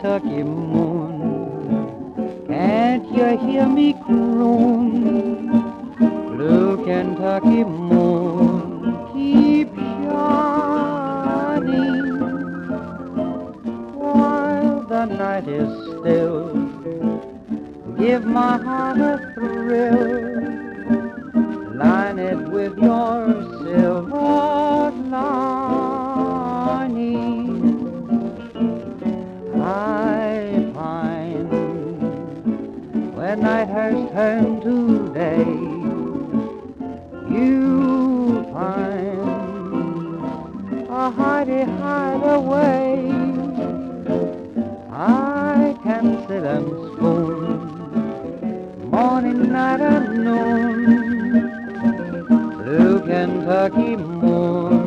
Kentucky moon. Can't you hear me croon? Blue Kentucky moon, keep shining while the night is still. Give my heart a thrill, line it with yours. I find when night has turned to day, you find a hidey hideaway. I can sit and spoon morning, night, and noon. Blue Kentucky moon